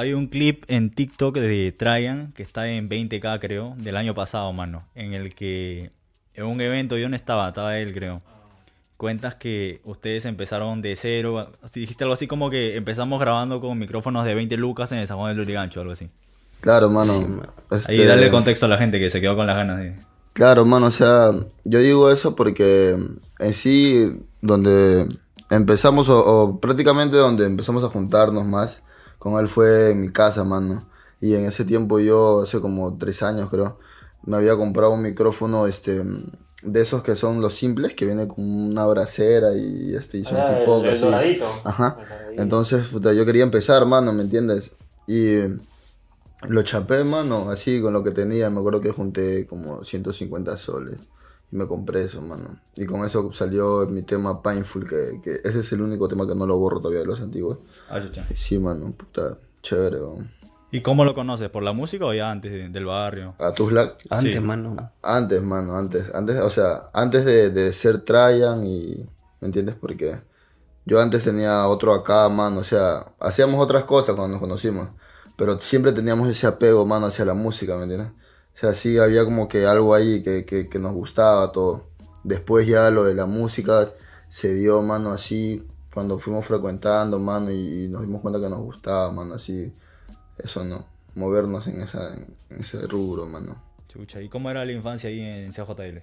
Hay un clip en TikTok de Traian, que está en 20k creo, del año pasado, mano, en el que en un evento, yo no estaba, estaba él creo. Cuentas que ustedes empezaron de cero, dijiste algo así como que empezamos grabando con micrófonos de 20 lucas en el San Juan del Lurigancho, algo así. Claro, mano. Sí. Este, Ahí darle contexto a la gente que se quedó con las ganas de... Claro, mano, o sea, yo digo eso porque en sí, donde empezamos, o, o prácticamente donde empezamos a juntarnos más, con él fue en mi casa, mano. Y en ese tiempo yo, hace como tres años creo, me había comprado un micrófono, este, de esos que son los simples, que viene con una bracera y este, y son Ah, tipo el, el así. doradito. Ajá. El. Entonces, puta, yo quería empezar, mano, ¿me entiendes? Y lo chapé, mano, así con lo que tenía. Me acuerdo que junté como 150 soles. Y me compré eso, mano. Y con eso salió mi tema Painful, que, que ese es el único tema que no lo borro todavía de los antiguos. Ah, chucha. Sí, mano, puta, chévere, weón. ¿Y cómo lo conoces? ¿Por la música o ya antes de- del barrio? A tus lag- Antes, Sí. mano. Antes, mano, antes, antes, o sea, antes de, de ser Traian y, ¿me entiendes? Porque yo antes tenía otro acá, mano, o sea, hacíamos otras cosas cuando nos conocimos, pero siempre teníamos ese apego, mano, hacia la música, ¿me entiendes? O sea, sí había como que algo ahí que, que, que nos gustaba todo. Después ya lo de la música se dio, mano, así, cuando fuimos frecuentando, mano, y, y nos dimos cuenta que nos gustaba, mano, así, eso no, movernos en, esa, en ese rubro, mano. Chucha, ¿y cómo era la infancia ahí en CJL?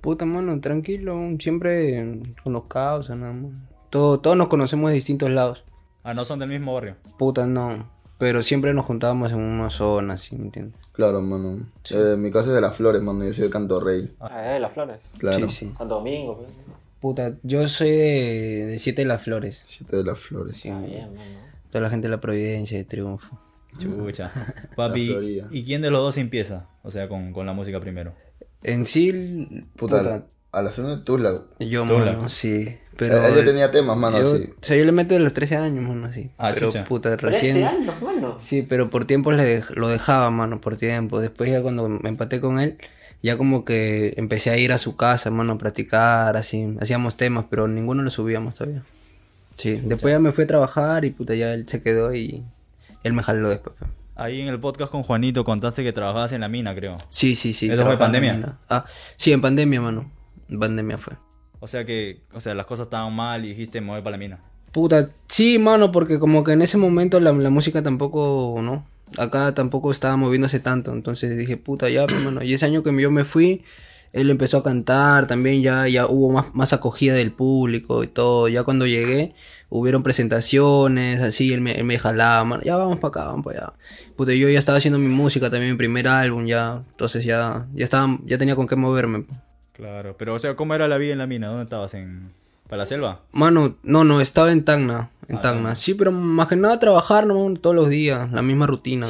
Puta, mano, tranquilo. Siempre con los causas, nada más. Todo, todos nos conocemos de distintos lados. Ah, ¿no son del mismo barrio? Puta, no. Pero siempre nos juntábamos en una zona, así, ¿me entiendes? Claro, mano. Eh, mi casa es de las flores, mano. Yo soy de Canto Rey. Ah, eh, las flores. Claro. Sí, sí. Santo Domingo. pues. Puta, yo soy de, de Siete de las Flores. Siete de las flores. Sí, Ah, bien, mano. Toda la gente de la Providencia, de Triunfo. Chucha. Papi. ¿y quién de los dos empieza? O sea, con, con la música primero. En sí, Puta, puta, a la zona de Tuzla. yo, Tula. mano, sí. Pero Él ya tenía temas, mano, yo, así. O sea, yo le meto de los 13 años, mano, sí. Ah, pero chucha. puta, 13 recién... años, mano. Sí, pero por tiempo le dej- lo dejaba, mano, por tiempo. Después ya cuando me empaté con él, ya como que empecé a ir a su casa, mano, a practicar, así. Hacíamos temas, pero ninguno lo subíamos todavía. Sí, después ya me fui a trabajar y puta, ya él se quedó y él me jaló después. pe. Ahí en el podcast con Juanito contaste que trabajabas en la mina, creo. Sí, sí, sí. ¿Eso fue en pandemia? mina. Ah, sí, en pandemia, mano. Pandemia fue. O sea que, o sea, las cosas estaban mal y dijiste, me voy para la mina. Puta, sí, mano, porque como que en ese momento la, la música tampoco, ¿no? Acá tampoco estaba moviéndose tanto, entonces dije, puta, ya, pues, mano. Y ese año que yo me fui, él empezó a cantar, también ya, ya hubo más, más acogida del público y todo. Ya cuando llegué, hubieron presentaciones, así, él me, él me jalaba, mano, ya vamos para acá, vamos para allá. Puta, yo ya estaba haciendo mi música, también mi primer álbum, ya, entonces ya, ya estaba, ya tenía con qué moverme. Claro, pero o sea, ¿cómo era la vida en la mina? ¿Dónde estabas? ¿En... ¿Para la selva? Mano, no, no, estaba en Tacna, en Ah, Tacna. Sí, pero más que nada trabajar, ¿no? Todos los días, la misma rutina.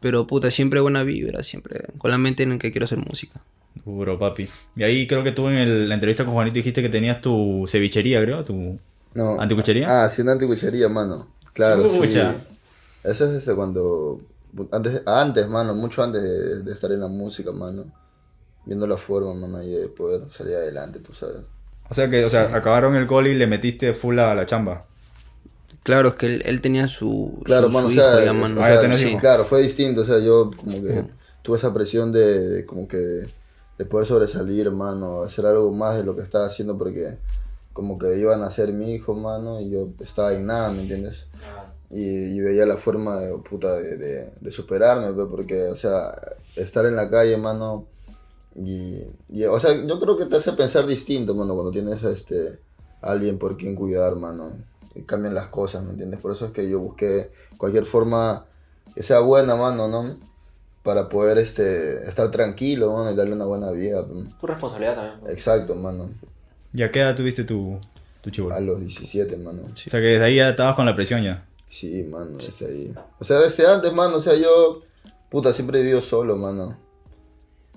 Pero puta, siempre buena vibra, siempre con la mente en que quiero hacer música. Duro, papi. Y ahí creo que tú en el- la entrevista con Juanito dijiste que tenías tu cevichería, creo, tu... No. ¿Anticuchería? Ah, sí, una anticuchería, mano. Claro, sí. Chucha. Eso es ese cuando... Antes, antes, mano, mucho antes de, de estar en la música, mano. Viendo la forma, mano, ahí de poder salir adelante, tú sabes. O sea que, o sea, acabaron el coli y le metiste full a la chamba. Claro, es que él, él tenía su, Claro, su, mano, o su sea, hijo ya, es- mano. o Ah, sea, sí, claro, fue distinto, o sea, yo como que tuve esa presión de, de como que de poder sobresalir, mano, hacer algo más de lo que estaba haciendo porque como que iban a ser mi hijo, mano, y yo estaba en nada, ¿me entiendes? Y, y veía la forma de, puta, de, de, de superarme, pe, porque, o sea, estar en la calle, mano, y, y, o sea, yo creo que te hace pensar distinto, mano, cuando tienes a este, alguien por quien cuidar, mano, y cambian las cosas, ¿me entiendes? Por eso es que yo busqué cualquier forma que sea buena, mano, ¿no? Para poder este, estar tranquilo, mano, y darle una buena vida. Tu responsabilidad también. pues. Exacto, mano. ¿Y a qué edad tuviste tu, tu chivo? A los 17, mano. O sea que desde ahí ya estabas con la presión ya. Sí, mano, desde ahí. O sea, desde antes, mano, o sea, yo, puta, siempre he vivido solo, mano.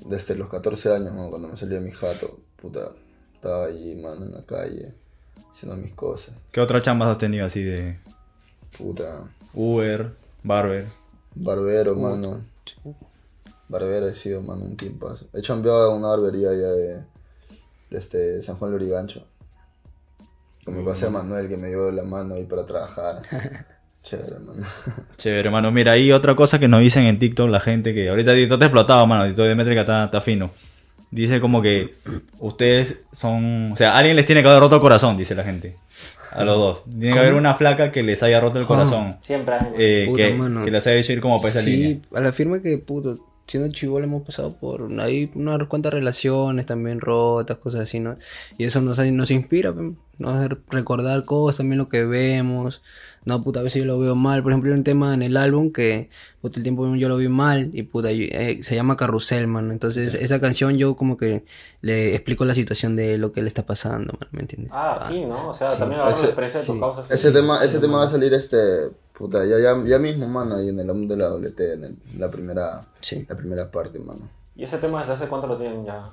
Desde los 14 años, cuando me salí de mi jato, puta, estaba ahí, mano, en la calle, haciendo mis cosas. ¿Qué otras chambas has tenido así de Puta, Uber, Barber? barbero, mano. Barbero he sido, mano, un tiempo. He chambeado en una barbería allá de, de este San Juan Lorigancho. Con mi casa Manuel, que me dio la mano ahí para trabajar. Chévere, mano. Chévere, hermano. Mira, hay otra cosa que nos dicen en TikTok la gente que ahorita TikTok te explotado, mano. TikTok de métrica está, está fino. Dice como que ustedes son... O sea, alguien les tiene que haber roto el corazón, dice la gente. A los dos. Tiene que haber una flaca que les haya roto el corazón. Siempre eh, Puta, que, que les haya hecho ir como para esa sí, línea. a la firma que, puto, siendo chivolo hemos pasado por hay unas cuantas relaciones también rotas, cosas así, ¿no? Y eso nos, nos inspira, pe, nos hace recordar cosas, también lo que vemos. No, puta, a veces yo lo veo mal. Por ejemplo, hay un tema en el álbum que, puta, el tiempo yo lo vi mal y, puta, yo- eh, se llama Carrusel, man. Entonces, esa canción yo como que le explico la situación de lo que le está pasando, man, ¿me entiendes? Ah, sí, ¿no? O sea, también agarro la Ese- experiencia de tus sí. causas. Ese tema, ese tema va a salir este, puta, ya, ya, ya mismo, mano, ahí en el álbum de la WT, en el- la primera, Sí. la primera parte, mano. ¿Y ese tema desde hace cuánto lo tienen ya?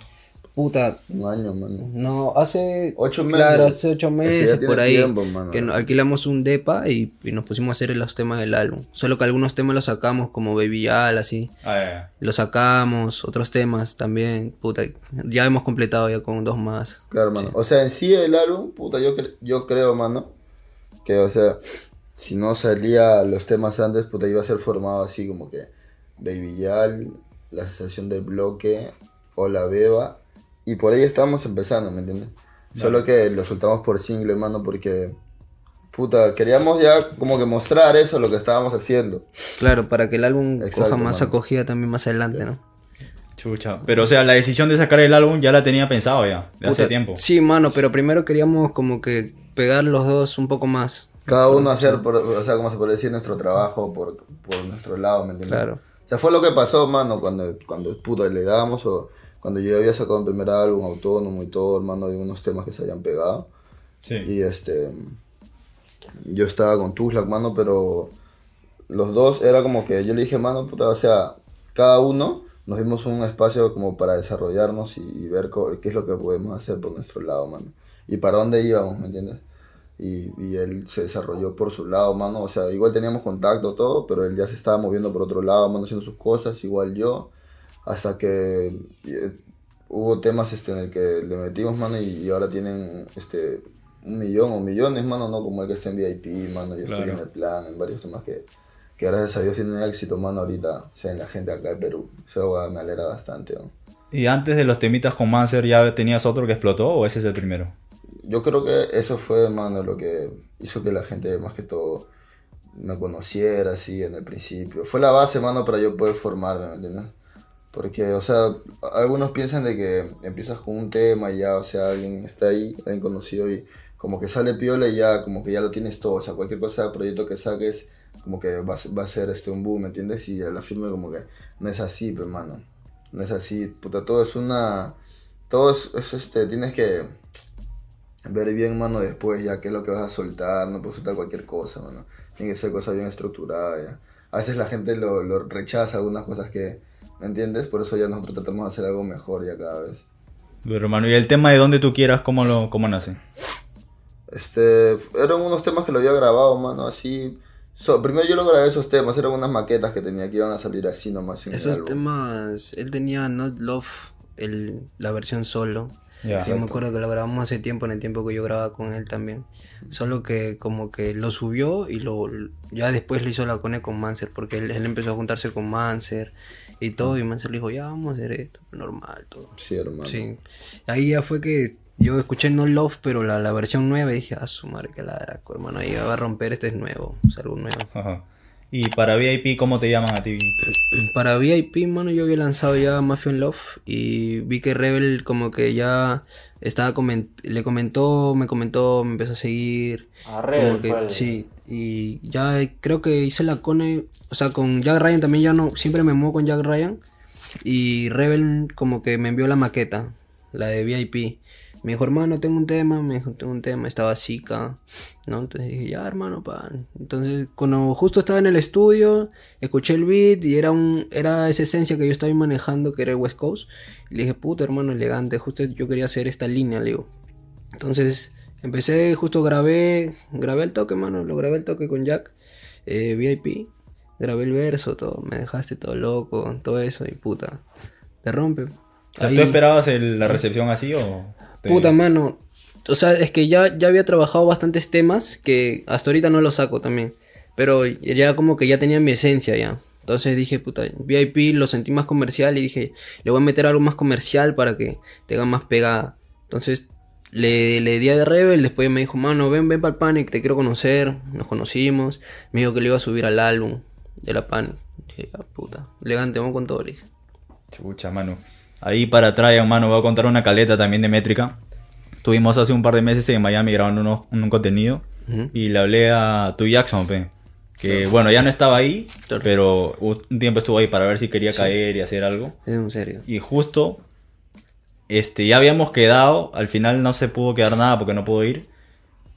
Puta, Un año, mano. No, hace. Ocho Claro, meses. hace ocho Es que ya meses por ahí. tiempo, mano. que alquilamos un depa y, y nos pusimos a hacer los temas del álbum. Solo que algunos temas los sacamos, como Baby Yal, así. Ah, ya, ya. Los sacamos, otros temas también. Puta, ya hemos completado ya con dos más. Claro, mano. O sea, en sí el álbum, puta, yo, cre- yo creo, mano, que, o sea, si no salía los temas antes, puta, iba a ser formado así como que Baby Yal, La Sensación del Bloque, o La Beba, y por ahí estábamos empezando, ¿me entiendes? Solo que lo soltamos por single, mano, porque, puta, queríamos ya como que mostrar eso, lo que estábamos haciendo. Claro, para que el álbum Exacto, coja más mano. acogida también más adelante, ¿no? Chucha. Pero, o sea, la decisión de sacar el álbum ya la tenía pensado ya, de hace tiempo. Sí, mano, pero primero queríamos como que pegar los dos un poco más. Cada uno hacer, por, o sea, como se puede decir, nuestro trabajo por, por nuestro lado, ¿me entiendes? Claro. O sea, fue lo que pasó, mano, cuando, cuando puta, le dábamos o cuando yo había sacado un primer álbum autónomo y todo, hermano, había unos temas que se habían pegado. Sí. Y este, yo estaba con Tuslack, mano, pero los dos era como que yo le dije, mano, puta, o sea, cada uno nos dimos un espacio como para desarrollarnos y, y ver co- qué es lo que podemos hacer por nuestro lado, mano. Y para dónde íbamos, ¿me entiendes? Y, y él se desarrolló por su lado, mano. O sea, igual teníamos contacto, todo, pero él ya se estaba moviendo por otro lado, mano, haciendo sus cosas, igual yo. Hasta que eh, hubo temas este, en el que le metimos, mano, y, y ahora tienen este un millón o millones, mano, no como el que está en VIP, mano. Yo estoy Claro. en el plan, en varios temas que, que gracias a Dios tienen éxito, mano, ahorita. O sea, en la gente acá de Perú. Eso va- me alegra bastante, ¿no? ¿Y antes de los temitas con Manser ya tenías otro que explotó o ese es el primero? Yo creo que eso fue, mano, lo que hizo que la gente más que todo me conociera así en el principio. Fue la base, mano, para yo poder formarme, ¿me entiendes? Porque, o sea, algunos piensan de que empiezas con un tema y ya, o sea, alguien está ahí, alguien conocido y como que sale piola y ya, como que ya lo tienes todo. O sea, cualquier cosa, proyecto que saques, como que va, va a ser este un boom, ¿me entiendes? Y la firme como que no es así, pues, mano. No es así, puta, todo es una... Todo es, este, tienes que ver bien, mano, después ya qué es lo que vas a soltar, no puedes soltar cualquier cosa, mano. Tiene que ser cosa bien estructurada, ya. A veces la gente lo, lo rechaza algunas cosas que, ¿me entiendes? Por eso ya nosotros tratamos de hacer algo mejor ya cada vez. Pero, hermano, ¿y el tema de donde tú quieras, cómo, lo, cómo nace? Este, eran unos temas que lo había grabado, mano, así. So- primero yo lo grabé esos temas, eran unas maquetas que tenía que iban a salir así nomás en Esos temas, él tenía Not Love, el, la versión solo. Sí, yo me acuerdo que lo grabamos hace tiempo, en el tiempo que yo grababa con él también. Solo que como que lo subió y lo ya después lo hizo la cone con Manser, porque él, él empezó a juntarse con Manser y todo, y Manser le dijo, ya vamos a hacer esto, normal, todo. Sí, hermano. Sí. Ahí ya fue que yo escuché No Love, pero la, la versión nueva y dije, ah, su madre que la hermano, ahí va a romper, este es nuevo, es algo nuevo. Ajá. Y para VIP, ¿cómo te llaman a ti? Para VIP, mano, yo había lanzado ya Mafia in Love y vi que Rebel como que ya estaba coment le comentó, me comentó, me empezó a seguir. A Rebel que- el- Sí, y ya creo que hice la cone, o sea, con Jack Ryan también ya no, siempre me muevo con Jack Ryan y Rebel como que me envió la maqueta, la de VIP. Me dijo, hermano, tengo un tema, me dijo, tengo un tema, estaba Zika, ¿no? Entonces dije, ya, hermano, pan. Entonces, cuando justo estaba en el estudio, escuché el beat y era un era esa esencia que yo estaba manejando, que era el West Coast. Y le dije, puta, hermano, elegante, justo yo quería hacer esta línea, le digo. Entonces, empecé, justo grabé, grabé el toque, mano, lo grabé el toque con Jack, eh, VIP, grabé el verso, todo, me dejaste todo loco, todo eso, y puta, te rompe. Ahí- ¿Tú esperabas el- la recepción así o...? Te- Puta mano. O sea, es que ya, ya había trabajado bastantes temas que hasta ahorita no los saco también. Pero ya como que ya tenía mi esencia ya. Entonces dije, puta, VIP lo sentí más comercial y dije, le voy a meter algo más comercial para que tenga más pegada. Entonces le, le di a de Rebel, después me dijo, mano, ven, ven para el Panic, te quiero conocer. Nos conocimos. Me dijo que le iba a subir al álbum de la Panic. Dije, ah, puta, elegante, vamos con todo, le dije. Chucha, mano. Ahí para Traian, mano, voy a contar una caleta también de métrica. Estuvimos hace un par de meses en Miami grabando unos- un contenido y le hablé a tu Jackson, pe, que bueno, ya no estaba ahí, Claro. pero un tiempo estuvo ahí para ver si quería caer y hacer algo. En serio. Y justo, este, ya habíamos quedado, al final no se pudo quedar nada porque no pudo ir.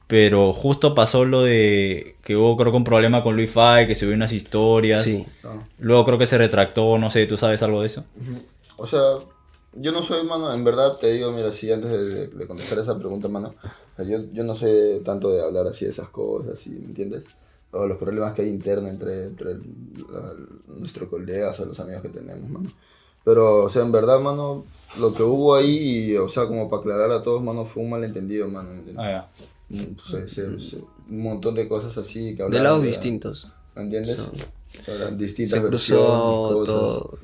Pero justo pasó lo de que hubo creo que un problema con Luis Fay, que subió unas historias. Sí. Luego creo que se retractó, no sé, ¿tú sabes algo de eso? O sea, yo no soy, mano, en verdad te digo, mira, si antes de, de contestar esa pregunta, mano, o sea, yo, yo no soy tanto de hablar así de esas cosas, ¿sí? ¿me entiendes? O los problemas que hay internos entre, entre nuestros colegas o los amigos que tenemos, mano. Pero, o sea, en verdad, mano, lo que hubo ahí, o sea, como para aclarar a todos, mano, fue un malentendido, mano. Ah, ya. Mm, se- se- se- un montón de cosas así que De lados distintos. ¿Me entiendes? So- O sea, eran distintas Se versiones, cosas. todo.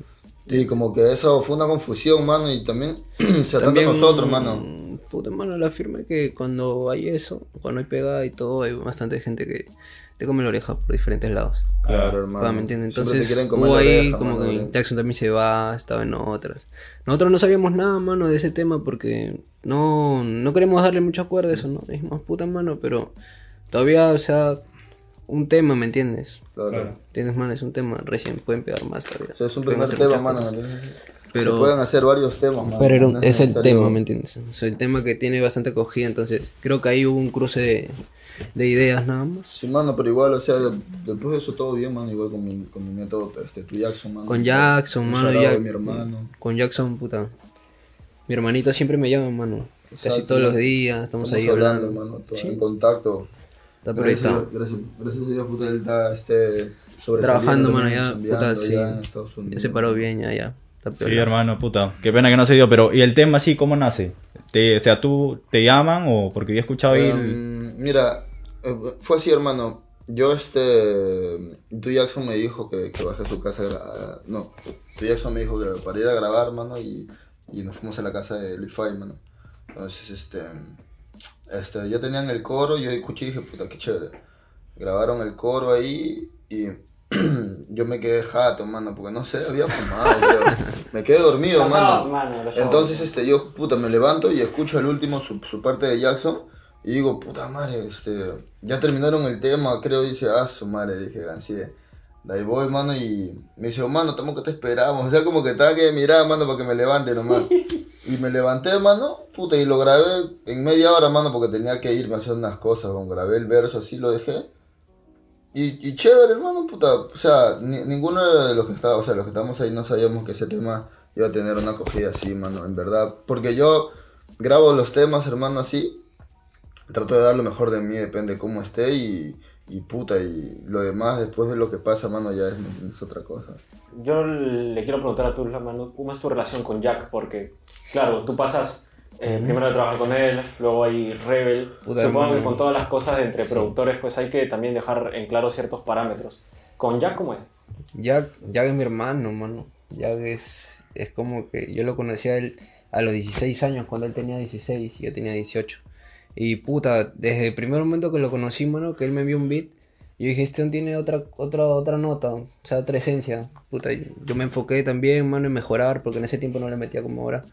Sí, como que eso fue una confusión, mano, y también se trata de También, nosotros, mano. Puta, mano, la firma es que cuando hay eso, cuando hay pegada y todo, hay bastante gente que te come la oreja por diferentes lados. Claro, hermano. ¿Me entiendes? Entonces, hubo ahí oreja, como mano, que. Jackson también se va, estaba en otras. Nosotros no sabíamos nada, mano, de ese tema porque no, no queremos darle mucha cuerda a eso, ¿no? Dijimos, puta, mano, pero todavía, o sea, un tema, ¿me entiendes? Claro. Tienes, mano, es un tema, recién pueden pegar más todavía. O sea, es un Pueden primer tema, mano. Pero- Se pueden hacer varios temas, mano. Pero era un- no es el tema, ¿me entiendes? Es el tema que tiene bastante acogida, entonces creo que ahí hubo un cruce de, de ideas nada más. Sí, mano, pero igual, o sea, de- después de eso todo bien, mano, igual con mi, con mi nieto, este, tu Jackson, mano. Con Jackson, mano, de mi hermano. Con Jackson, puta. Mi hermanito siempre me llama, mano. Casi todos los días, estamos, ahí hablando. mano, todo en contacto. Está por Gracias, ahí, a está. Dios- gracias, gracias a Dios, puta, él está, este, Trabajando, mano, ya, puta, sí. allá en Estados Ya Unidos. se paró bien, ya, ya. Está Sí, hermano, puta. Qué pena que no se dio, pero ¿y el tema así cómo nace? Te, o sea, ¿tú te llaman o porque yo he escuchado ahí? el- Em, mira, eh, fue así, hermano. Yo, este. Tu Jackson me dijo que, que bajé a su casa. a- no, tu Jackson me dijo que para ir a grabar, mano, y, y nos fuimos a la casa de Luis Fay, mano. Entonces, este. Este, ya tenían el coro, yo escuché y dije, puta, qué chévere. Grabaron el coro ahí y. yo me quedé jato, mano, porque no sé, había fumado. Me quedé dormido, mano. Entonces, este, yo, puta, me levanto y escucho el último, su, su parte de Jackson. Y digo, puta madre, este, ya terminaron el tema, creo, dice, ah, su madre, dije, gancié. De ahí voy, mano, y me dice, oh, mano, estamos que te esperamos. O sea, como que estaba que mirar, mano, para que me levante nomás. Y me levanté, mano, puta, y lo grabé en media hora, mano, porque tenía que irme a hacer unas cosas, bueno, grabé el verso así, lo dejé. Y, y chévere, hermano, puta, o sea, ni- ninguno de los que estaba, o sea, los que estábamos ahí no sabíamos que ese tema iba a tener una acogida así, mano, en verdad. Porque yo grabo los temas, hermano, así, trato de dar lo mejor de mí, depende cómo esté y, y puta, y lo demás después de lo que pasa, mano, ya es, es otra cosa. Yo le quiero preguntar a tu mano, ¿cómo es tu relación con Jack? Porque, claro, tú pasas eh, primero de trabajar con él, luego hay Rebel. Puta, Supongo que hermano. con todas las cosas de entre productores, pues hay que también dejar en claro ciertos parámetros. ¿Con Jack cómo es? Jack, Jack es mi hermano, mano. Jack es, es como que yo lo conocí a él a los 16 años, cuando él tenía 16 y yo tenía 18. Y puta, desde el primer momento que lo conocí, mano, que él me envió un beat, yo dije, este tiene otra, otra, otra nota, o sea, otra esencia. Puta, yo me enfoqué también, mano, en mejorar, porque en ese tiempo no le metía como ahora.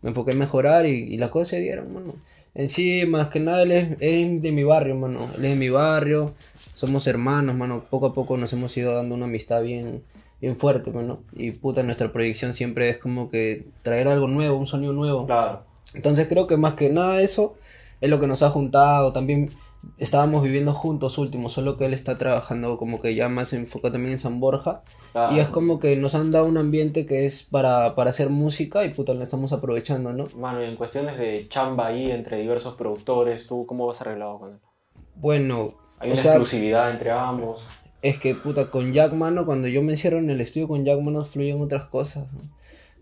Me enfoqué en mejorar y, y las cosas se dieron, mano. En sí, más que nada, él es, él es de mi barrio, mano. Él es de mi barrio, somos hermanos, mano. Poco a poco nos hemos ido dando una amistad bien, bien fuerte, mano. Y puta, nuestra proyección siempre es como que traer algo nuevo, un sonido nuevo. Claro. Entonces creo que más que nada eso es lo que nos ha juntado. También estábamos viviendo juntos últimos, solo que él está trabajando como que ya más enfocado también en San Borja. claro. Y es como que nos han dado un ambiente que es para, para hacer música y puta, lo estamos aprovechando, ¿no? Mano, y en cuestiones de chamba ahí entre diversos productores, ¿tú cómo vas arreglado con él? Bueno, Hay o una sea, exclusividad entre ambos. es que puta, con Jack Mano, cuando yo me encierro en el estudio con Jack Mano, fluyen otras cosas. ¿no?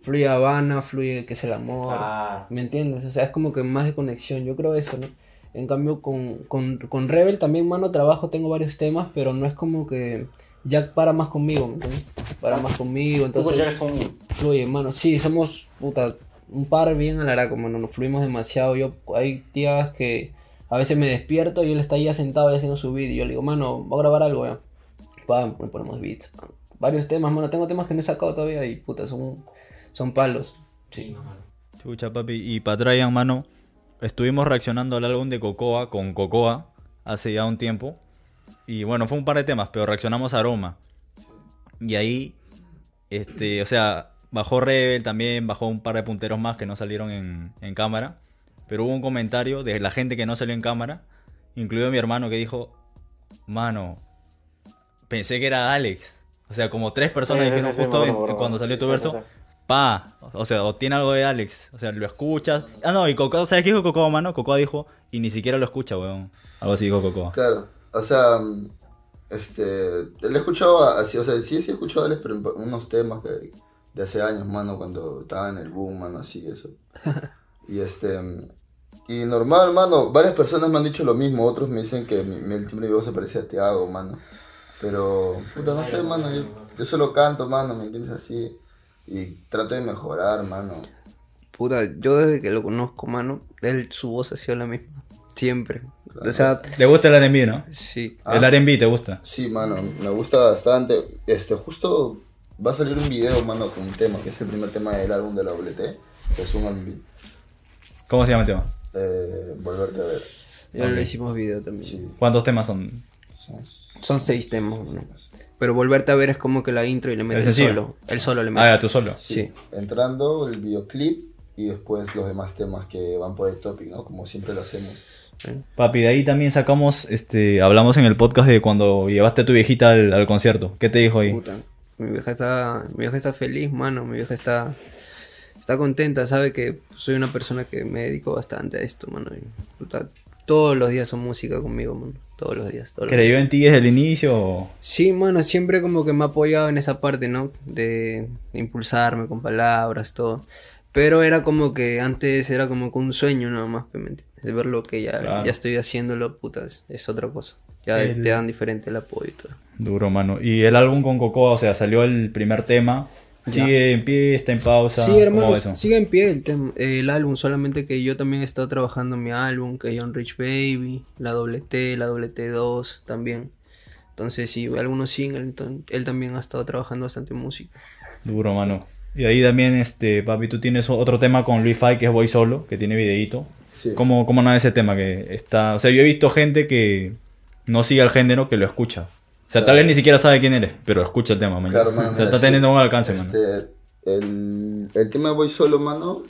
Fluye Habana, fluye que es el amor. Claro. ¿Me entiendes? O sea, es como que más de conexión. Yo creo eso, ¿no? En cambio, con, con, con Rebel también, mano, trabajo, tengo varios temas, pero no es como que Jack para más conmigo, ¿me entiendes? Para más conmigo, con entonces Jack son... fluye, mano. Sí, somos, puta, un par bien alaraco, mano, nos fluimos demasiado. Yo, hay días que a veces me despierto y él está ahí sentado y haciendo su beat y yo le digo, mano, voy a grabar algo, ya. Pam, ponemos beats. pam. Varios temas, mano, tengo temas que no he sacado todavía y, puta, son, son palos. Sí. Chucha, papi. Y para Traian, mano, estuvimos reaccionando al álbum de Cocoa con Cocoa hace ya un tiempo. Y bueno, fue un par de temas, pero reaccionamos a Aroma. Y ahí, este, o sea, bajó Rebel también, bajó un par de punteros más que no salieron en, en cámara. Pero hubo un comentario de la gente que no salió en cámara, incluido mi hermano, que dijo, mano, pensé que era Alex. O sea, como tres personas Sí, sí, dijeron sí, sí, justo en- cuando salió tu Sí, verso, sí, sí. Pa, o sea, o tiene algo de Alex, o sea, lo escuchas. Ah, no, y Cocoa, ¿sabes qué dijo Cocoa, mano? Cocoa dijo, y ni siquiera lo escucha, weón. Algo así dijo Cocoa. Claro, o sea, este, le he escuchado así, o sea, sí, sí he escuchado a Alex, pero unos temas que, de hace años, mano, cuando estaba en el boom, mano, así, eso. Y este, y normal, mano, varias personas me han dicho lo mismo, otros me dicen que mi, mi timbre de voz se parecía a Tiago, mano. Pero, puta, no sé, mano, yo, yo solo canto, mano, ¿me entiendes? Así, y trato de mejorar, mano. Puta, yo desde que lo conozco, mano, él, su voz ha sido la misma. Siempre. O sea, ¿Te gusta el R&B, no? sí. Ah. El R&B, ¿te gusta? Sí, mano, me gusta bastante. Este, justo va a salir un video, mano, con un tema, que es el primer tema del álbum de la WT, que es un R&B. ¿Cómo se llama el tema? Eh, volverte a ver. Ya le hicimos video también. Sí. ¿Cuántos temas son? Son seis temas, ¿no? Pero volverte a ver es como que la intro y le mete ¿El solo. El solo le Ah, mete. ya, tú solo. Sí. Entrando, el videoclip y después los demás temas que van por el topic, ¿no? Como siempre lo hacemos. Papi, de ahí también sacamos, este, hablamos en el podcast de cuando llevaste a tu viejita al, al concierto. ¿Qué te dijo ahí? Puta. Mi vieja está, mi vieja está feliz, mano. Mi vieja está, está contenta. Sabe que soy una persona que me dedico bastante a esto, mano. y, puta, todos los días son música conmigo, mano. Todos los días. Todos los días. ¿Creyó en ti desde el inicio? Sí, mano, siempre como que me ha apoyado en esa parte, ¿no? De impulsarme con palabras, todo. Pero era como que antes era como que un sueño nada más. De ver lo que ya, Claro. ya estoy haciéndolo, puta, es, es otra cosa. Ya El- te dan diferente el apoyo y todo. Duro, mano. Y el álbum con Cocoa, o sea, salió el primer tema. ¿Sigue en pie? ¿Está en pausa? Sí, ¿Cómo hermano, sigue en pie el, álbum, solamente que yo también he estado trabajando en mi álbum, que John Rich Baby, la doble T, la doble T2 también. Entonces, sí, algunos singles, entonces, él también ha estado trabajando bastante música. Duro, mano. Y ahí también, este, papi, tú tienes otro tema con Luis Fay, que es Voy Solo, que tiene videíto. Sí. ¿Cómo, ¿Cómo nada ese tema? Que está... O sea, yo he visto gente que no sigue al género, que lo escucha. O sea, tal Claro. vez ni siquiera sabe quién eres, pero escucha el tema, man. Claro, mano, O sea, está teniendo un alcance, man. Este, el, el tema de Voy Solo, mano,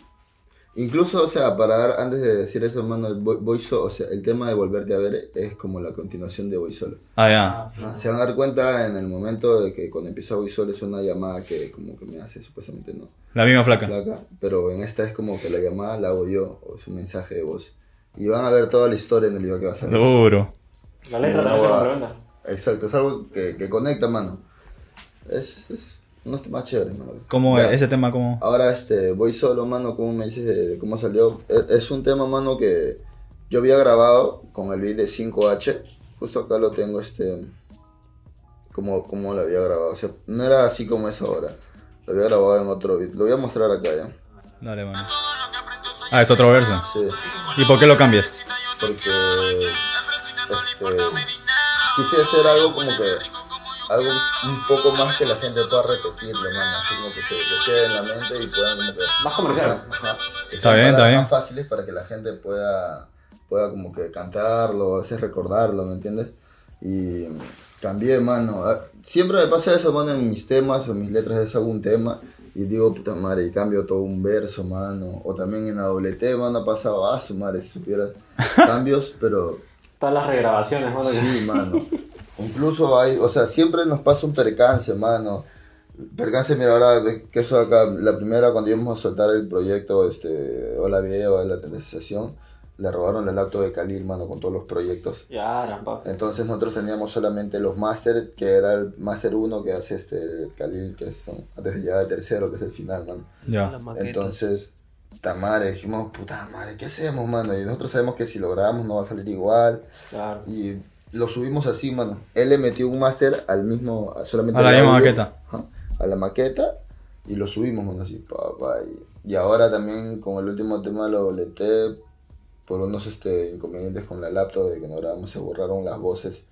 incluso, o sea, para dar, antes de decir eso, mano, el Voy, Voy Solo, o sea, el tema de volverte a ver es como la continuación de Voy Solo. Ah, ya. Ah, Se van a dar cuenta en el momento de que cuando empieza Voy Solo es una llamada que como que me hace, supuestamente no, La misma flaca. flaca, pero en esta es como que la llamada la hago yo, o es un mensaje de voz. Y van a ver toda la historia en el video que va a salir. Duro. La letra también se boda. Exacto, es algo que, que conecta, mano. Es, es unos temas chéveres, mano. ¿Cómo Ya. ese tema, cómo? Ahora, este, voy solo, mano, ¿cómo me dices de, de cómo salió? Es, es un tema, mano, que yo había grabado con el beat de 5H. Justo acá lo tengo, este, como, como lo había grabado. O sea, no era así como es ahora. Lo había grabado en otro beat. Lo voy a mostrar acá ya. Dale, mano. Ah, es otro verso. Sí, ¿Y por qué lo cambias? porque, este, quise hacer algo como que, algo un poco más que la gente pueda repetirlo, mano. Así como que se, se quede en la mente y puedan como que... Más comercial. Ajá. Está bien, está bien. más fáciles para que la gente pueda, pueda como que cantarlo, a veces recordarlo, ¿me entiendes? Y cambié, mano. Ah, Siempre me pasa eso, mano, en mis temas o mis letras es algún tema. Y digo, puta madre, y cambio todo un verso, mano. O también en la doble T, mano, ha pasado, ah, su madre, si supieras. Cambios, pero Todas las regrabaciones, mano. Sí, mano. Incluso hay, o sea, siempre nos pasa un percance, mano. Percance, mira, ahora que eso acá, la primera cuando íbamos a soltar el proyecto, este, Hola Video, la televisión, le robaron el auto de Khalil, mano, con todos los proyectos. Ya, rampa. Entonces nosotros teníamos solamente los máster, que era el máster 1 que hace este el Khalil, que son antes de llegar al tercero, que es el final, mano. Ya. Entonces, madre, dijimos, puta madre, ¿qué hacemos, mano? Y nosotros sabemos que si lo grabamos no va a salir igual. Claro. Y lo subimos así, mano. Él le metió un máster al mismo, solamente A la misma maqueta. ajá, a la maqueta y lo subimos, mano, así, pa, pa, y, y ahora también con el último tema lo boleté por unos este, inconvenientes con la laptop de que no grabamos, se borraron las voces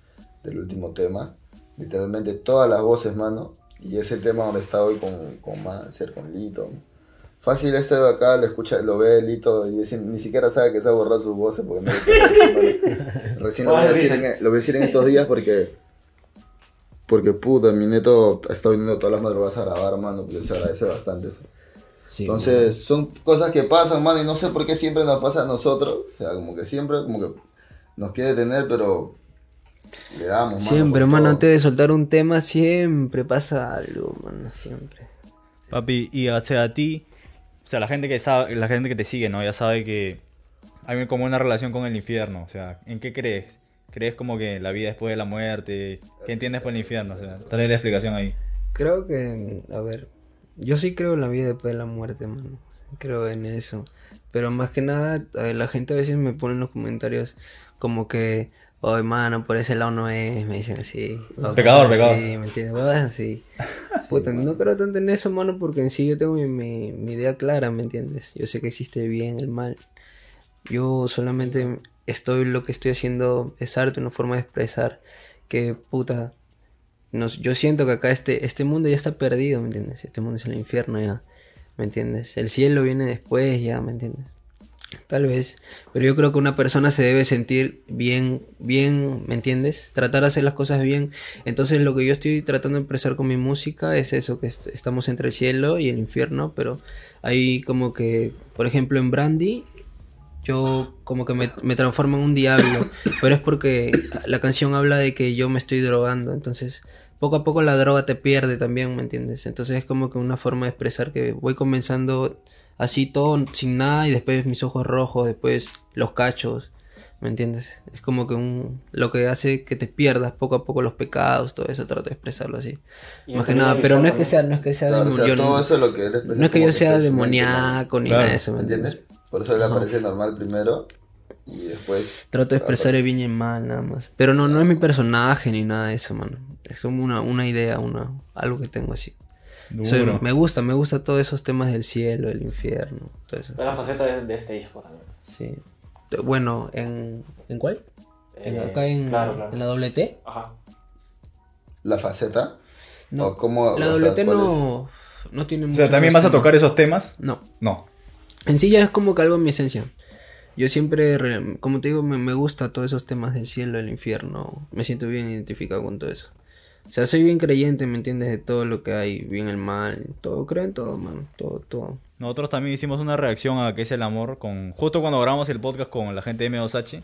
del último tema. Literalmente todas las voces, mano. Y ese tema donde está hoy con, con Manser, con Lito. Fácil este de acá, lo escucha, lo ve Lito y ni siquiera sabe que se ha borrado sus voces porque no lo. Recién lo voy, a decir en, lo voy a decir en estos días porque porque puta, mi neto ha estado viniendo todas las madrugadas a grabar, mano, pues se agradece bastante eso. Sí, Entonces, son cosas que pasan, mano, y no sé por qué siempre nos pasa a nosotros. O sea, como que siempre, como que nos quiere tener, pero le damos, mano. Siempre, mano, todo. antes de soltar un tema, siempre pasa algo, mano, siempre. Papi, y o sea, a ti, o sea, la gente que sabe, la gente que te sigue, ¿no? Ya sabe que hay como una relación con el infierno. O sea, ¿en qué crees? ¿Crees como que la vida después de la muerte? ¿Qué entiendes por el infierno? O sea, dale la explicación ahí. Creo que, a ver, yo sí creo en la vida después de la muerte, mano. Creo en eso. Pero más que nada, la gente a veces me pone en los comentarios como que, oye, mano, por ese lado no es, me dicen así. Pecador, pecador. así, ¿me entiendes? Así. Puta, no creo tanto en eso, mano, porque en sí yo tengo mi, mi, mi idea clara, ¿me entiendes? Yo sé que existe el bien, el mal. Yo solamente estoy, lo que estoy haciendo es arte, una forma de expresar que, puta, nos, yo siento que acá este, este mundo ya está perdido, ¿me entiendes? Este mundo es el infierno ya, ¿me entiendes? El cielo viene después ya, ¿me entiendes? Tal vez, pero yo creo que una persona se debe sentir bien, bien, ¿me entiendes? Tratar de hacer las cosas bien. Entonces lo que yo estoy tratando de expresar con mi música es eso, que est- estamos entre el cielo y el infierno, pero hay como que, por ejemplo, en Brandy, yo como que me, me transformo en un diablo, pero es porque la canción habla de que yo me estoy drogando, entonces poco a poco la droga te pierde también, ¿me entiendes? Entonces es como que una forma de expresar que voy comenzando así todo sin nada y después mis ojos rojos, después los cachos, ¿me entiendes? Es como que un lo que hace que te pierdas poco a poco los pecados, todo eso trato de expresarlo así. Más que nada, pero no es que sea, no es que sea Claro, o sea, demonio- todo eso es lo que él expresa no es que yo sea demoníaco ni Claro. nada de eso, ¿me ¿Me entiendes? Por eso él aparece normal primero y después... Trato de expresar el bien y el mal, nada más. Pero no, no es mi personaje ni nada de eso, mano. Es como una, una idea, una, algo que tengo así. Soy- me gusta, me gusta todos esos temas del cielo, del infierno, todo eso. Es la faceta de, de este disco también. Sí. T- Bueno, ¿en, ¿en cuál? En- Eh, acá en, claro, claro. en la doble T. Ajá. ¿La faceta? No. ¿O cómo, La o doble sea, T no, no tiene O sea, ¿también vas a tocar esos temas? No. No. En sí ya es como que algo en mi esencia. Yo siempre, re- como te digo, me, gusta todos esos temas del cielo, del infierno. Me siento bien identificado con todo eso. O sea, soy bien creyente, ¿me entiendes? De todo lo que hay, bien el mal, todo, creo en todo, mano, todo, todo. Nosotros también hicimos una reacción a qué es el amor con justo cuando grabamos el podcast con la gente de M2H.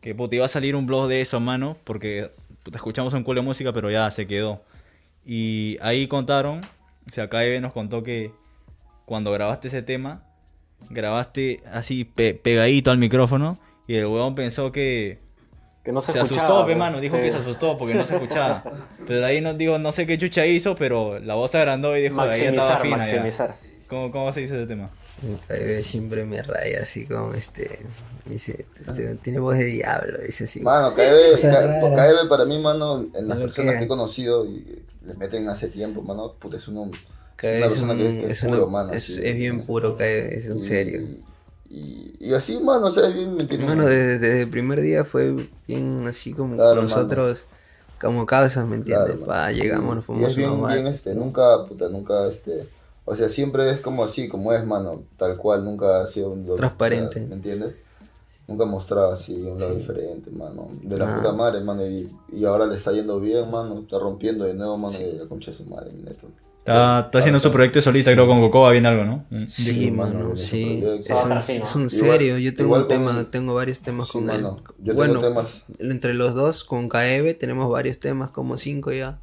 Que puta, iba a salir un blog de eso, mano, porque puta, escuchamos un culo de música, pero ya se quedó. Y ahí contaron, o sea, KV nos contó que cuando grabaste ese tema, grabaste así pe- pegadito al micrófono y el huevón pensó que Que no se, se, escuchaba, asustó, pues, mano, dijo sí. que se asustó porque no se escuchaba. Pero de ahí nos dijo, no sé qué chucha hizo, pero la voz se agrandó y dijo, ahí ya estaba Maximizar, fina ya. maximizar. ¿Cómo, ¿Cómo se hizo ese tema? Siempre me raya así como este, dice, este, tiene voz de diablo, dice así. Mano. KDB para mí, mano, en las Lo personas que- que he conocido y le meten hace tiempo, mano, puta, es uno, KBB una es, persona un- que, es, es una- puro, mano. es- es bien puro KBB, es en Y- serio. Y, y así, mano, o sea, es bien. Bueno, desde, desde el primer día fue bien así como Claro, nosotros, como causas, ¿me Claro, entiendes? mano. Pa, llegamos, Y- nos y fuimos es bien, a bien, este, nunca, puta, nunca, este, o sea, siempre es como así, como es, mano, tal cual, nunca ha sido un... Transparente. ¿Me entiendes? Nunca ha mostrado así un lado diferente, mano. De la Ah. puta madre, mano, y, y ahora le está yendo bien, mano, está rompiendo de nuevo, mano, y la concha de su madre, mi neto. Está, está haciendo su proyecto de solista, creo, con Cocoa, bien algo, ¿no? Sí, mano, viene sí. Es un, es un serio. Yo tengo un con- tema, tengo varios temas Sí, con él. mano, yo tengo bueno, temas. entre los dos, con KEB, tenemos varios temas, como cinco ya.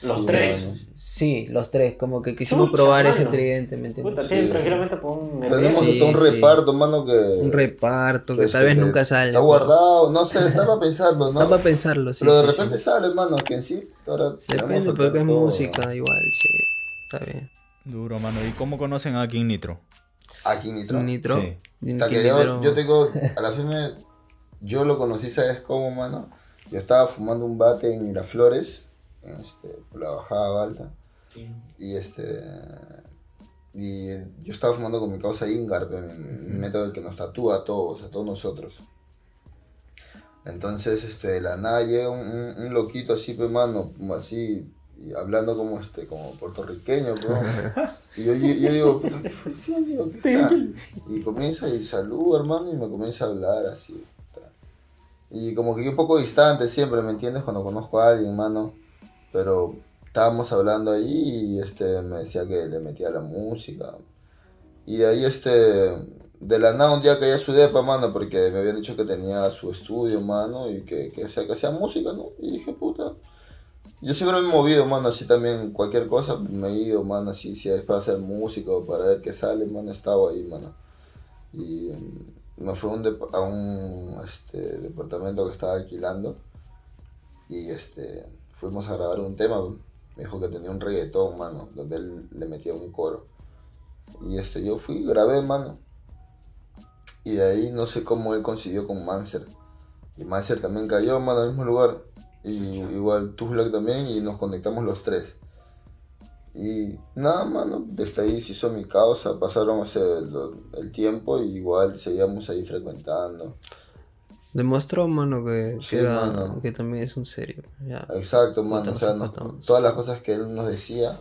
Los Sí, tres. mano. Sí, los tres, como que quisimos Chucha, probar ese tridente, ¿me entiendes? Puta, Sí, sí. tranquilamente por un Tenemos Sí, hasta un sí. reparto, mano, que... Un reparto que que tal vez que nunca sale. Está pero- guardado, no sé, estaba pensando, ¿no? Está para pensarlo, sí. Pero de sí, repente sí. sale, mano, que en sí, ahora... Depende, queremos porque es música, igual, sí. Está bien. Duro, mano. ¿Y cómo conocen a King Nitro? Aquí Nitro. Nitro. Sí. Hasta Que que yo, Nitro- yo tengo, a la firme, yo lo conocí, ¿sabes cómo, mano? Yo estaba fumando un bate en Miraflores, en este, por la bajada alta, y este, y yo estaba fumando con mi causa Ingar, pe, mi método el que nos tatúa a todos, a todos nosotros. Entonces, este, de la nada llega un, un- un loquito así, pe, mano, como así, y hablando como este, como puertorriqueño, pe, y yo, yo, yo digo, puta, ¿qué fue? Sí, digo, ¿qué está? Y comienza y saludo, hermano, y me comienza a hablar así. Y como que yo un poco distante siempre, ¿me entiendes? Cuando conozco a alguien, mano. Pero estábamos hablando ahí y este me decía que le metía la música. Y de ahí este, de la nada un día caí a su depa, mano, porque me habían dicho que tenía su estudio, mano, y que, que, o sea, que hacía música, ¿no? Y dije, puta. Yo siempre me he movido, mano, así también, cualquier cosa me he ido, mano, así, si es para hacer música o para ver qué sale, mano, estaba ahí, mano. Y mm, me fue a un, a un este, departamento que estaba alquilando y este, fuimos a grabar un tema, me dijo que tenía un reggaetón, mano, donde él le metía un coro. Y este, yo fui, grabé, mano. Y de ahí no sé cómo él consiguió con Manser. Y Manser también cayó, mano, al mismo lugar. Y igual Tuzlac también y nos conectamos los tres. Y nada, mano, desde ahí se hizo mi causa, pasaron ese, lo- el tiempo y igual seguíamos ahí frecuentando. Demostró, mano, que, que Sí, era- mano. que también es un serio. Ya. Exacto, mano, o sea, nos todas las cosas que él nos decía,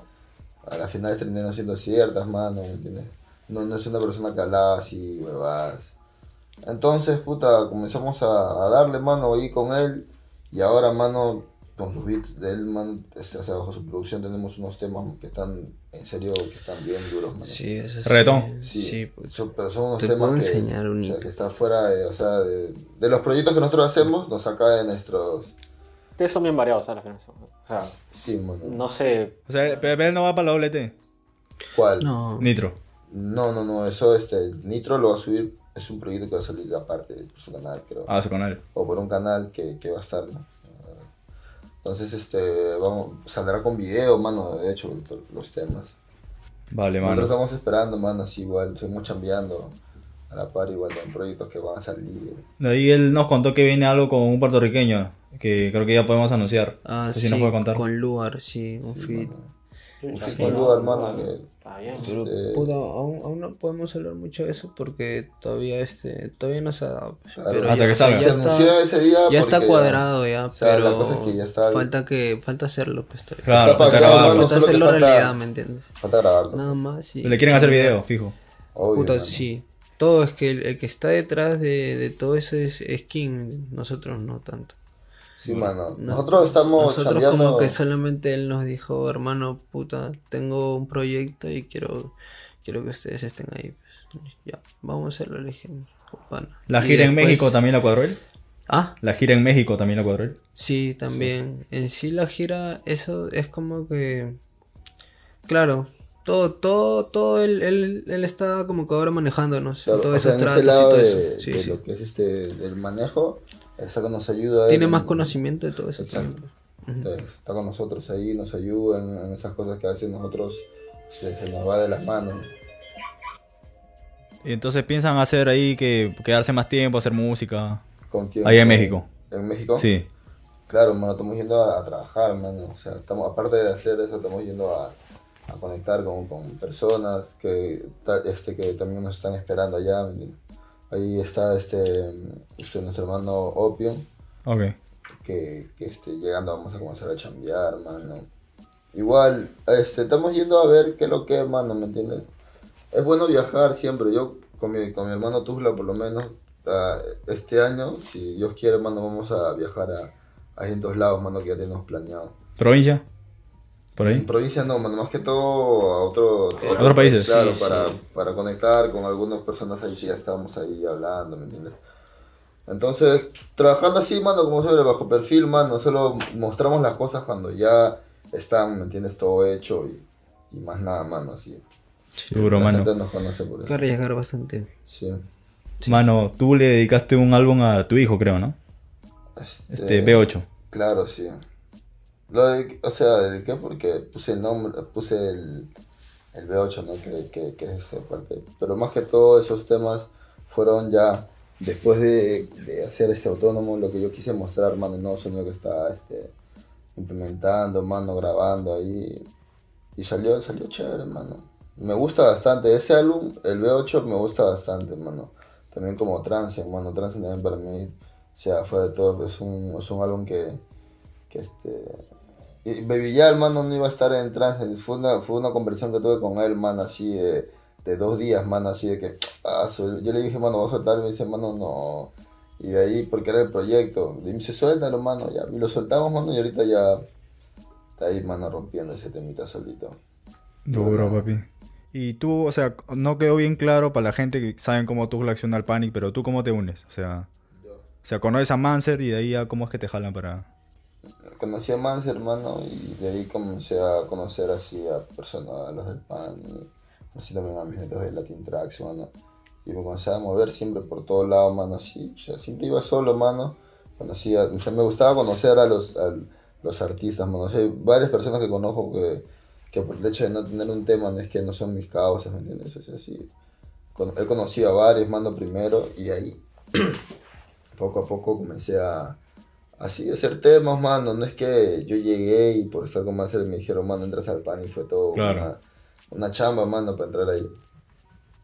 a la final terminaron siendo ciertas, mano, ¿me entiendes? No, no es una persona que hablaba así, huevadas. Entonces, puta, comenzamos a, a darle mano ahí con él y ahora, mano, con sus beats de él, man, este, o sea, bajo su producción tenemos unos temas que están, en serio, que están bien duros, mano. Sí, eso sí. Reggaetón. Sí, Sí, pues. son- pero son unos Te temas puedo que, enseñar un o sea, que está fuera de, o sea, de, de los proyectos que nosotros hacemos, nos saca de nuestros... Ustedes son bien variados, ¿sabes? O sea, Sí, mano. no sé. O sea, Pepe no va para la WT. ¿Cuál? No. Nitro. No, no, no, eso, este, Nitro lo va a subir, es un proyecto que va a salir aparte por su canal, creo. Ah, su canal. O por un canal que, que va a estar, ¿no? Entonces, este, vamos, saldrá con video, mano, de hecho, por los temas. Vale, Nosotros mano. estamos esperando, mano, así igual, seguimos chambeando a la par, igual, en proyectos que van a salir. De ahí él nos contó que viene algo con un puertorriqueño, que creo que ya podemos anunciar. Ah, No sé sí, si nos puede contar. con Luar, sí, un feed. Chucha, Sí, sí, saludo, no, hermano, no, que- Está bien. Pero, Este- puta, aún, aún no podemos hablar mucho de eso porque todavía este todavía no se ha dado. pues. Claro, pero hasta ya, que salga. ya está, anunció ese día ya está porque cuadrado ya, o sea, pero la cosa es que ya está- falta que falta hacerlo, pues todavía. Claro, Está falta grabarlo. mano. hacerlo falta- realidad, ¿me entiendes? Falta grabarlo. Nada más. y- Le quieren hacer video, fijo. Obvio, Puta, mano. sí. Todo es que el, el que está detrás de, de todo eso es, es King, nosotros no tanto. Sí, mano. Nos- Nosotros estamos Nosotros chambeando... como que solamente él nos dijo, hermano, puta, tengo un proyecto y quiero, quiero que ustedes estén ahí. Pues, ya, vamos a hacerlo, le dije, pana. La gira en México también la cuadró él. Ah, La gira en México también la cuadró él. sí, también. En sí la gira, eso es como que... Claro, todo, todo, todo él, él, él está como que ahora manejándonos. Claro, todos sea, esos en tratos ese y lado todo de, eso. Sí, de sí. lo que es este del manejo, está que nos ayuda. Tiene en- más conocimiento de todo eso. Exacto. Está con nosotros ahí, nos ayuda en, en esas cosas que a veces nosotros se, se nos va de las manos. Y entonces piensan hacer ahí que quedarse más tiempo, hacer música. ¿Con quién? Ahí en Con- México. ¿En México? Sí. Claro, mano, estamos yendo a, a trabajar, mano. O sea, estamos, aparte de hacer eso, estamos yendo a, a conectar con, con personas que, ta- este, que también nos están esperando allá. ¿me entiendes? Ahí está este, este nuestro hermano Opium, Ok. que, que este, llegando vamos a comenzar a chambear, mano. Igual, este, estamos yendo a ver qué es lo que es, mano, ¿me entiendes? Es bueno viajar siempre. Yo con mi, con mi hermano Tuzla, por lo menos, ah, este año, si Dios quiere, mano, vamos a viajar a, a distintos lados, mano, que ya tenemos planeado. ¿Provincia? ¿Por En ahí? provincia no, mano, más que todo a otro, ¿Otros países? Claro, Sí, para, sí. para conectar con algunas personas ahí que ya estábamos ahí hablando, ¿me entiendes? Entonces, trabajando así, mano, como siempre, bajo perfil, mano, solo mostramos las cosas cuando ya están, ¿me entiendes? Todo hecho y, y más nada, mano, así. Duro, La mano. gente nos conoce por eso. arriesgar bastante. Sí. Mano, tú le dedicaste un álbum a tu hijo, creo, ¿no? Este, B8. Claro, sí. Lo de, o sea, dediqué porque puse el nombre, puse el, el B8, ¿no? Que, que, que parte. Pero más que todo esos temas fueron ya después de, de hacer este autónomo, lo que yo quise mostrar, mano, el nuevo sonido que estaba este, implementando, mano, grabando ahí. Y salió, salió chévere, mano. Me gusta bastante. Ese álbum, el B8, me gusta bastante, mano. También como Trance, mano. Trance también para mí, o sea, fue de todo, es un, es un álbum que, que este... Y Baby Yal, mano, no iba a estar en trance. Fue una, fue una conversación que tuve con él, mano, así de, de dos días, mano, así de que... ah, yo le dije, mano, vamos a soltar. Me dice, mano, no. Y de ahí, porque era el proyecto. Y me dice, suéltalo, mano, ya. Y lo soltamos, mano, y ahorita ya... Está ahí, mano, rompiendo ese temita solito. Duro, papi. Y tú, o sea, no quedó bien claro para la gente que saben cómo tú reaccionas al Panic, pero tú cómo te unes, o sea, o sea, conoces a Manser y de ahí a cómo es que te jalan para... Conocí a Mans, hermano, y de ahí comencé a conocer así a personas, a los del PAN, y conocí también a mis netos de Latin Tracks, mano. Y me comencé a mover siempre por todos lados, mano, así. O sea, siempre iba solo, mano. Conocía, o sea, me gustaba conocer a los, a los artistas, mano. O sea, hay varias personas que conozco que, que por el hecho de no tener un tema no es que no son mis causas, ¿me entiendes? O sea, he conocido a varios, mano, primero, y de ahí, poco a poco comencé a así hacer temas, mano. No es que yo llegué y por estar con Manser me dijeron, mano, entras al pan y fue todo Claro. una, una chamba, mano, para entrar ahí.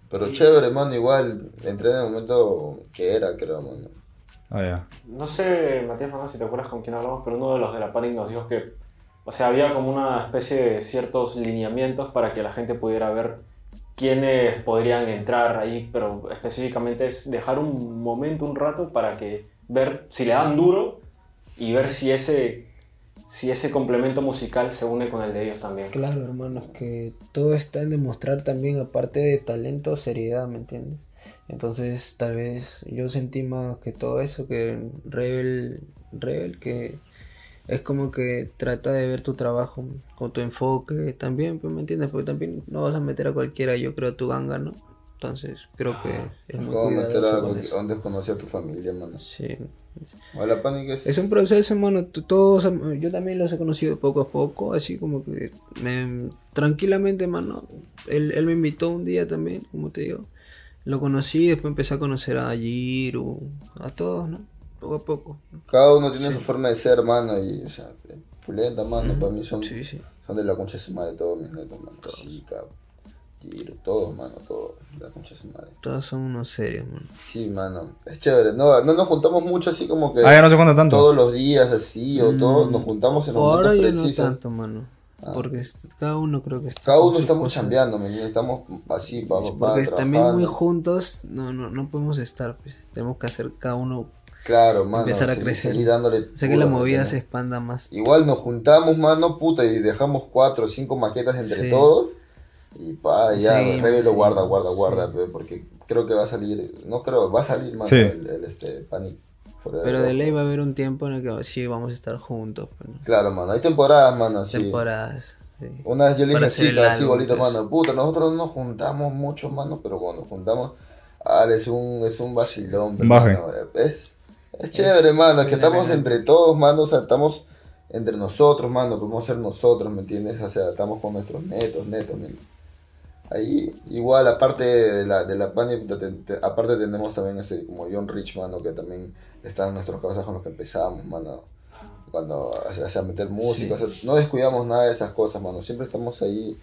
Pero chévere, mano, igual entré en el momento que era, creo, mano. Ah. No sé, Matías Manuel, si te acuerdas con quién hablamos, pero uno de los de la Panic nos dijo que, o sea, había como una especie de ciertos lineamientos para que la gente pudiera ver quiénes podrían entrar ahí, pero específicamente es dejar un momento, un rato, para que ver si le dan duro y ver si ese, si ese complemento musical se une con el de ellos también. Claro, hermano, es que todo está en demostrar también, aparte de talento, seriedad, ¿me entiendes? Entonces, tal vez yo sentí más que todo eso, que Rebel, Rebel, que es como que trata de ver tu trabajo con tu enfoque también, pues, ¿me entiendes? Porque también no vas a meter a cualquiera, yo creo, a tu ganga, ¿no? Entonces, creo que es muy ¿Cómo meter a a tu familia, mano? Sí. Hola, Panic es... Es un proceso, hermano. tú- Todos, yo también los he conocido poco a poco, así como que me- tranquilamente, hermano. Él, él me invitó un día también, como te digo. Lo conocí, después empecé a conocer a Giru, a todos, ¿no? Poco a poco. Cada uno tiene su forma de ser, mano, y, o sea, pulenta, mano, para mí son, Sí, sí. son de la concha de su madre todos mis netos, mano. Chica, Todos, mano, todos, la concha su madre. Todos son unos serios, mano. Sí, mano, es chévere. No, no nos juntamos mucho así como que Ah, ya no se cuenta tanto. todos los días así o todos nos juntamos en los ahora ya no precisos. tanto, mano. Porque est- cada uno creo que está. Cada uno estamos chambeando. Estamos así, para, Porque también muy juntos, no, no, no podemos estar, pues. Tenemos que hacer cada uno. Claro, mano. empezar a crecer. seguir dándole Sé que la ¿me movida se expanda más. Igual nos juntamos, mano, puta, y dejamos cuatro o cinco maquetas entre Sí. todos. Y pa, ya, Sí, Rebe lo sí, guarda, guarda, sí. guarda, pe, porque creo que va a salir, no creo, va a salir, mano, Sí. el, el, este, Panic. Pero de ley va a haber un tiempo en el que sí vamos a estar juntos. pues. Claro, mano, hay temporadas, mano, sí. Temporadas. sí. Una vez yo le dije así, bolito, pues. mano, puta, nosotros no nos juntamos mucho, mano, pero cuando nos juntamos, ah, es un, es un vacilón, pero, Baje. mano, es, es chévere, mano, es que estamos entre todos, mano, o sea, estamos entre nosotros, mano, podemos ser nosotros, ¿me entiendes? O sea, estamos con nuestros netos, netos, ¿me entiendes? Ahí, igual, aparte de la, de la Panic, te- te- aparte tenemos también este, como John Rich, mano, que también está en nuestros causas con los que empezamos, mano. Cuando o sea, meter música, o sea, no descuidamos nada de esas cosas, mano. Siempre estamos ahí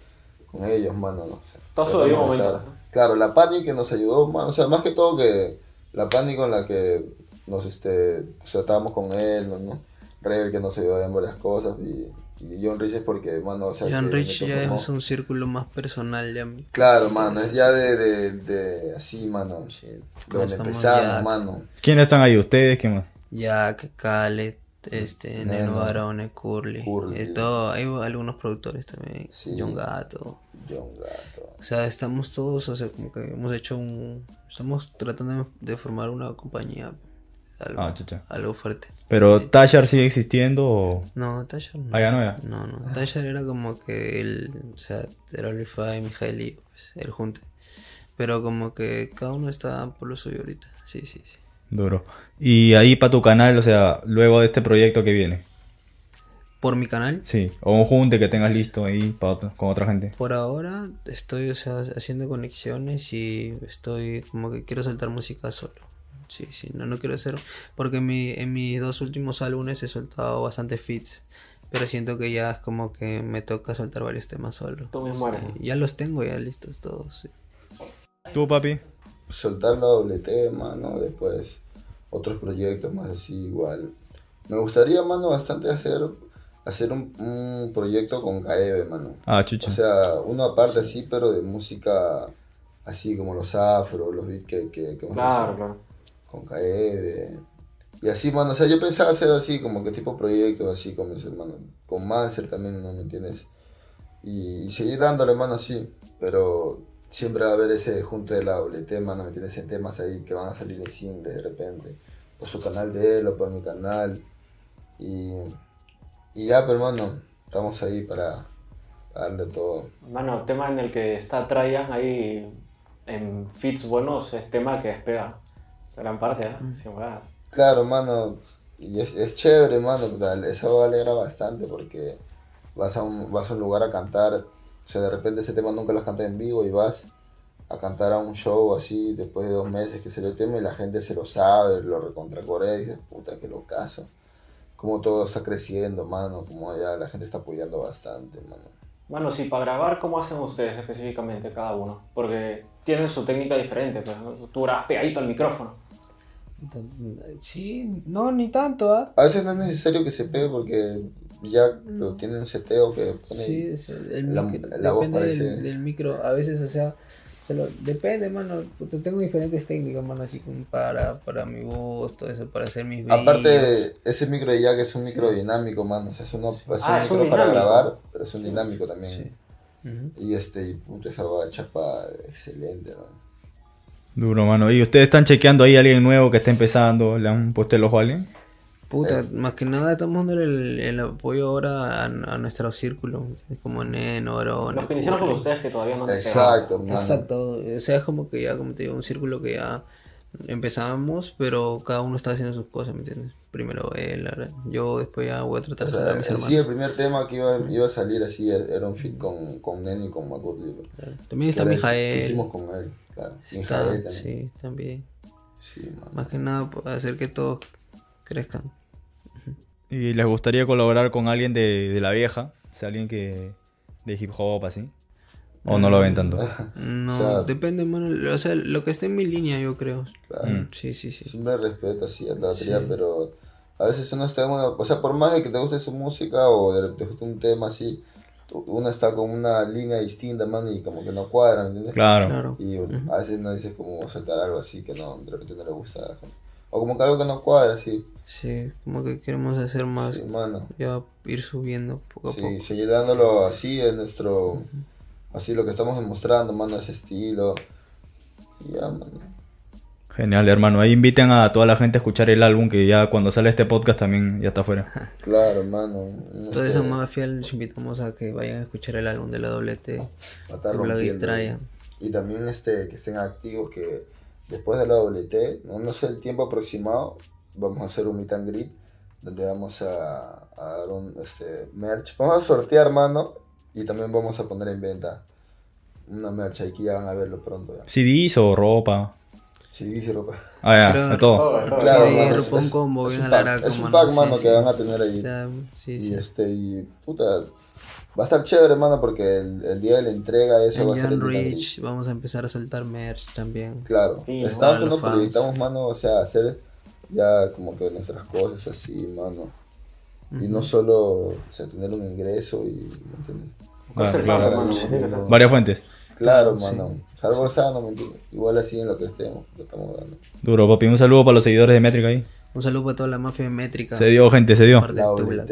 con ellos, mano. ¿no? Todo su momento. Claro, la Panic que nos ayudó, mano. O sea, más que todo que la Panic con la que nos, este, o sea, estábamos con él, ¿no? ¿no? Rebel que nos ayudó en varias cosas y John Rich es porque, mano, o sea, John Rich ya es un círculo más personal. Ya, Claro, mano, es ya de, de, de así, mano. Donde estamos empezamos, ya- mano. ¿Quiénes están ahí? ¿Ustedes? ¿Qué más? Jack, Khaled, este, Neno, Neno Barone, Curly. Curly. todo, hay algunos productores también. Sí. John Gato. John Gato. O sea, estamos todos, o sea, como que hemos hecho un... Estamos tratando de formar una compañía. Algo, Ah, chucha. algo fuerte. ¿Pero Tashar sigue existiendo o...? No, Tashar no. Ah, ya no, ya. No, no. Tashar era como que él, o sea, era Olify, Mijael y pues, el junte. Pero como que cada uno está por lo suyo ahorita. Sí, sí, sí. Duro. Y ahí para tu canal, o sea, luego de este proyecto que viene. por mi canal. Sí, o un junte que tengas listo ahí para otro- con otra gente. Por ahora estoy o sea, haciendo conexiones y estoy como que quiero soltar música solo. Sí, sí, no, no quiero hacer... Porque en, mi, en mis dos últimos álbumes he soltado bastante feats. Pero siento que ya es como que me toca soltar varios temas solo. ¿no? Ya los tengo ya listos todos. sí. ¿Tú, papi? soltar la doble T, mano, después otros proyectos más así igual. Me gustaría, mano, bastante hacer hacer un, un proyecto con Kaebe, mano. Ah, chucha. O sea, uno aparte así, pero de música así como los afro, los beats que, que, que hemos Claro, claro. Con Kaebe. Y así, mano, o sea, yo pensaba hacer así, como que tipo proyectos así con mis hermanos. Con Manser también, ¿no me entiendes? Y, y seguir dándole, mano, así. Pero siempre va a haber ese junte de la tema, ¿no me entiendes? En temas ahí que van a salir de single de repente. Por su canal de él o por mi canal. Y, y ya, pero hermano, estamos ahí para darle todo. Mano, tema en el que está Traian ahí en fits buenos es tema que despega. Gran parte, ¿eh? Sin huevadas. Claro, mano, y es, es chévere, mano, eso alegra bastante porque vas a, un, vas a un lugar a cantar, o sea, de repente ese tema nunca lo has cantado en vivo y vas a cantar a un show así después de dos meses que salió el tema y la gente se lo sabe, lo recontracorea y dices, puta, que lo caso. Como todo está creciendo, mano, como ya la gente está apoyando bastante, mano. Bueno, sí, para grabar, ¿cómo hacen ustedes específicamente cada uno? Porque tienen su técnica diferente, pues, ¿no? Tú grabas pegadito al micrófono. Sí, no, ni tanto, ¿ah? A veces no es necesario que se pegue porque ya lo tienen seteo que pone Sí, es el, la- micro- la voz depende parece- del, del micro. A veces, o sea, se lo- depende, mano. Tengo diferentes técnicas, mano, así como para, para mi voz, todo eso, para hacer mis videos. Aparte, ese micro de Jack es un micro dinámico, mano. O sea, es, uno, es Ah, un es un micro para grabar, pero es un dinámico también. Sí. Y este, y puta, esa va chapa excelente, mano. Duro, mano. ¿Y ustedes están chequeando ahí a alguien nuevo que está empezando? ¿Le han puesto el ojo a alguien? Puta, más que nada estamos dando el, el apoyo ahora a, a nuestro círculo, como Neno, Aaron, Los que iniciaron con ustedes que todavía no han. Exacto, mano. Exacto, o sea, es como que ya, como te digo, un círculo que ya empezamos, pero cada uno está haciendo sus cosas, ¿me entiendes? Primero él, ahora yo, después ya voy a tratar O de sea, jalar a mis hermanos. sí, el primer tema que iba, iba a salir así era un fit con, con Nene y con Makurli. También está Mijael. Hicimos con él, claro. Está, Mijael también. sí, también. Sí. Más que nada para hacer que todos crezcan. ¿Y les gustaría colaborar con alguien de, de la vieja? O sea, alguien que de hip hop así. ¿O no lo ven tanto? No, O sea- depende, mano. O sea, lo que esté en mi línea, yo creo. Claro. Mm. Sí, sí, sí. Siempre respeto así a la batería, Sí. pero a veces uno está en una, o sea, por más de que te guste su música o de repente te guste un tema así, uno está con una línea distinta, mano, y como que no cuadra, ¿me entiendes? Claro. Claro. Y a veces no dices como saltar algo así que no, de repente no le gusta. O como que algo que no cuadra, sí. Sí, como que queremos hacer más. Sí, mano. Ya ir subiendo poco a Sí, poco. seguir dándolo así en nuestro, así lo que estamos demostrando, mano, ese estilo. Y ya, mano. Genial, hermano. Ahí inviten a toda la gente a escuchar el álbum que ya cuando sale este podcast también ya está afuera. Claro, mano. Toda Este, esa mafia les invitamos a que vayan a escuchar el álbum de la doble T. va a estar de Black y también este, que estén activos, que después de la WT, no, no sé el tiempo aproximado, vamos a hacer un meet and greet, donde vamos a, a dar un este, merch. Vamos a sortear, mano, y también vamos a poner en venta una merch ahí que ya van a verlo pronto. Ya. CDs o ropa. Sí, dice ropa. Ah, ya, Creo- de todo. Todo, todo. Claro, sí, mano, ropa un es- combo es bien Es un mano, pack, sí, mano, sí. que van a tener ahí. O sea, sí, Y sí. este, y puta, va a estar chévere, mano, porque el, el día de la entrega, eso va a ser. Rich vamos a empezar a soltar merch también. Claro, Sí, estamos fans. proyectamos, mano, o sea, hacer ya como que nuestras cosas así, mano. Y no solo, o sea, tener un ingreso y, Hacer claro. mano. Varias fuentes. Claro, Claro, mano. Algo sano, ¿me entiendes? Igual así en lo que estemos, lo estamos dando. Duro, papi. Un saludo para los seguidores de Métrica ahí. Un saludo para toda la mafia métrica. Se dio, gente, se dio. De La.